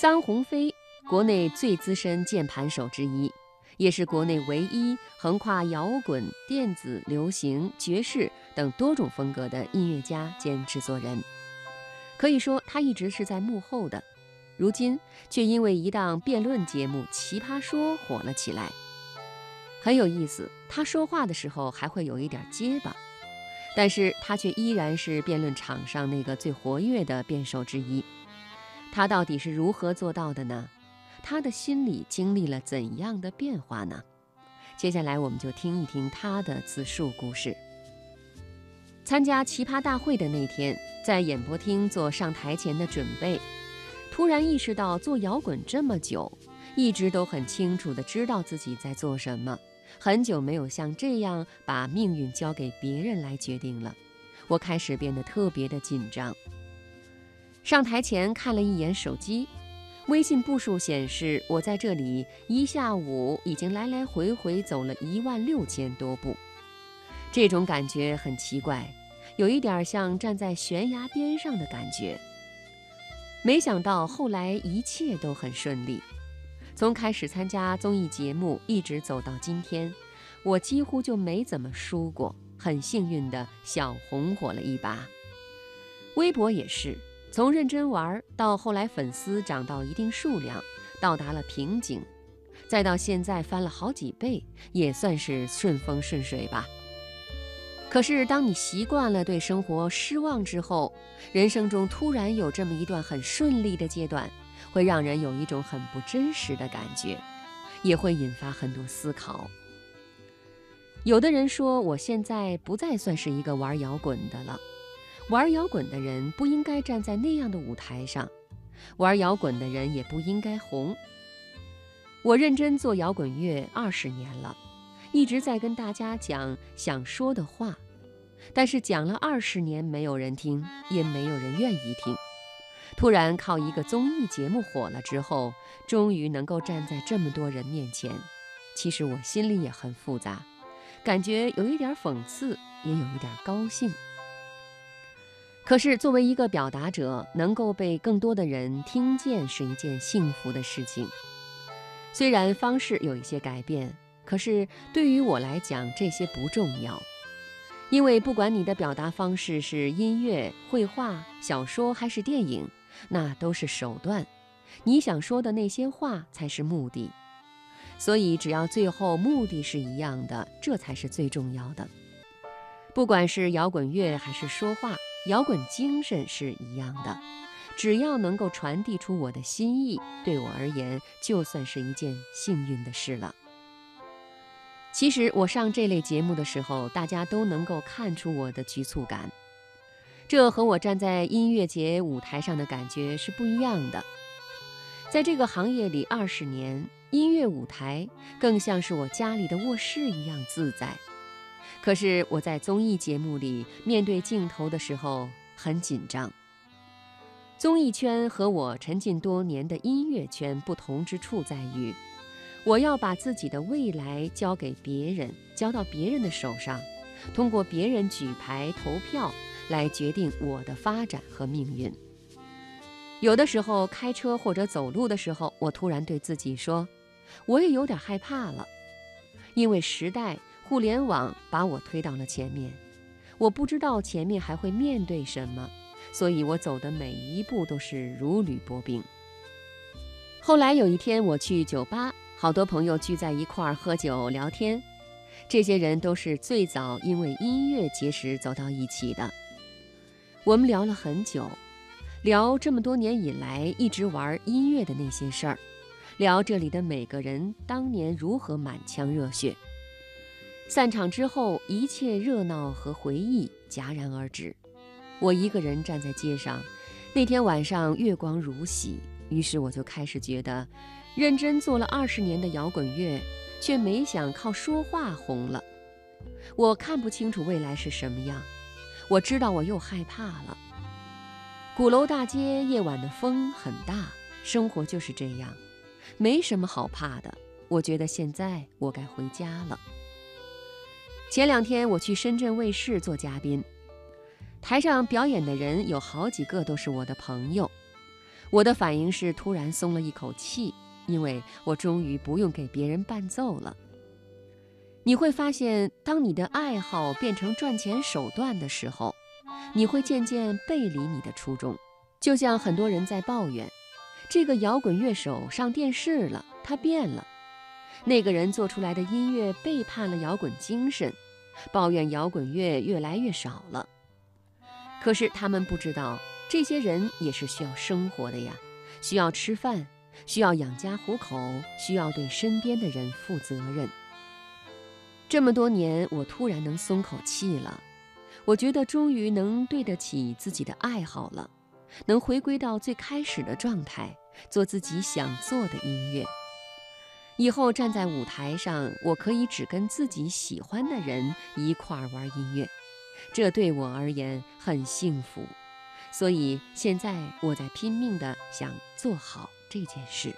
臧鸿飞，国内最资深键盘手之一，也是国内唯一横跨摇滚、电子、流行、爵士等多种风格的音乐家兼制作人。可以说，他一直是在幕后的，如今却因为一档辩论节目《奇葩说》火了起来。很有意思，他说话的时候还会有一点结巴，但是他却依然是辩论场上那个最活跃的辩手之一。他到底是如何做到的呢？他的心里经历了怎样的变化呢？接下来我们就听一听他的自述故事。参加奇葩大会的那天，在演播厅做上台前的准备，突然意识到做摇滚这么久，一直都很清楚地知道自己在做什么。很久没有像这样把命运交给别人来决定了，我开始变得特别的紧张。上台前看了一眼手机，微信步数显示我在这里一下午已经来来回回走了一万六千多步。这种感觉很奇怪，有一点像站在悬崖边上的感觉。没想到后来一切都很顺利。从开始参加综艺节目，一直走到今天，我几乎就没怎么输过，很幸运的小红火了一把。微博也是，从认真玩到后来粉丝涨到一定数量，到达了瓶颈，再到现在翻了好几倍，也算是顺风顺水吧。可是当你习惯了对生活失望之后，人生中突然有这么一段很顺利的阶段。会让人有一种很不真实的感觉，也会引发很多思考。有的人说，我现在不再算是一个玩摇滚的了。玩摇滚的人不应该站在那样的舞台上，玩摇滚的人也不应该红。我认真做摇滚乐二十年了，一直在跟大家讲想说的话，但是讲了二十年，没有人听，也没有人愿意听。突然靠一个综艺节目火了之后，终于能够站在这么多人面前，其实我心里也很复杂，感觉有一点讽刺，也有一点高兴。可是作为一个表达者，能够被更多的人听见是一件幸福的事情。虽然方式有一些改变，可是对于我来讲，这些不重要。因为不管你的表达方式是音乐、绘画、小说还是电影。那都是手段，你想说的那些话才是目的。所以，只要最后目的是一样的，这才是最重要的。不管是摇滚乐还是说话，摇滚精神是一样的。只要能够传递出我的心意，对我而言就算是一件幸运的事了。其实，我上这类节目的时候，大家都能够看出我的局促感。这和我站在音乐节舞台上的感觉是不一样的。在这个行业里二十年，音乐舞台更像是我家里的卧室一样自在。可是我在综艺节目里面对镜头的时候很紧张。综艺圈和我沉浸多年的音乐圈不同之处在于，我要把自己的未来交给别人，交到别人的手上，通过别人举牌投票。来决定我的发展和命运。有的时候开车或者走路的时候，我突然对自己说：“我也有点害怕了，因为时代互联网把我推到了前面，我不知道前面还会面对什么，所以我走的每一步都是如履薄冰。”后来有一天我去酒吧，好多朋友聚在一块儿喝酒聊天，这些人都是最早因为音乐结识走到一起的。我们聊了很久，聊这么多年以来一直玩音乐的那些事儿，聊这里的每个人当年如何满腔热血。散场之后，一切热闹和回忆戛然而止。我一个人站在街上，那天晚上月光如洗，于是我就开始觉得，认真做了二十年的摇滚乐，却没想靠说话红了。我看不清楚未来是什么样。我知道我又害怕了。鼓楼大街夜晚的风很大，生活就是这样，没什么好怕的。我觉得现在我该回家了。前两天我去深圳卫视做嘉宾，台上表演的人有好几个都是我的朋友。我的反应是突然松了一口气，因为我终于不用给别人伴奏了。你会发现，当你的爱好变成赚钱手段的时候，你会渐渐背离你的初衷。就像很多人在抱怨，这个摇滚乐手上电视了，他变了；那个人做出来的音乐背叛了摇滚精神，抱怨摇滚乐越来越少了。可是他们不知道，这些人也是需要生活的呀，需要吃饭，需要养家糊口，需要对身边的人负责任。这么多年，我突然能松口气了，我觉得终于能对得起自己的爱好了，能回归到最开始的状态，做自己想做的音乐。以后站在舞台上，我可以只跟自己喜欢的人一块儿玩音乐，这对我而言很幸福。所以现在我在拼命地想做好这件事。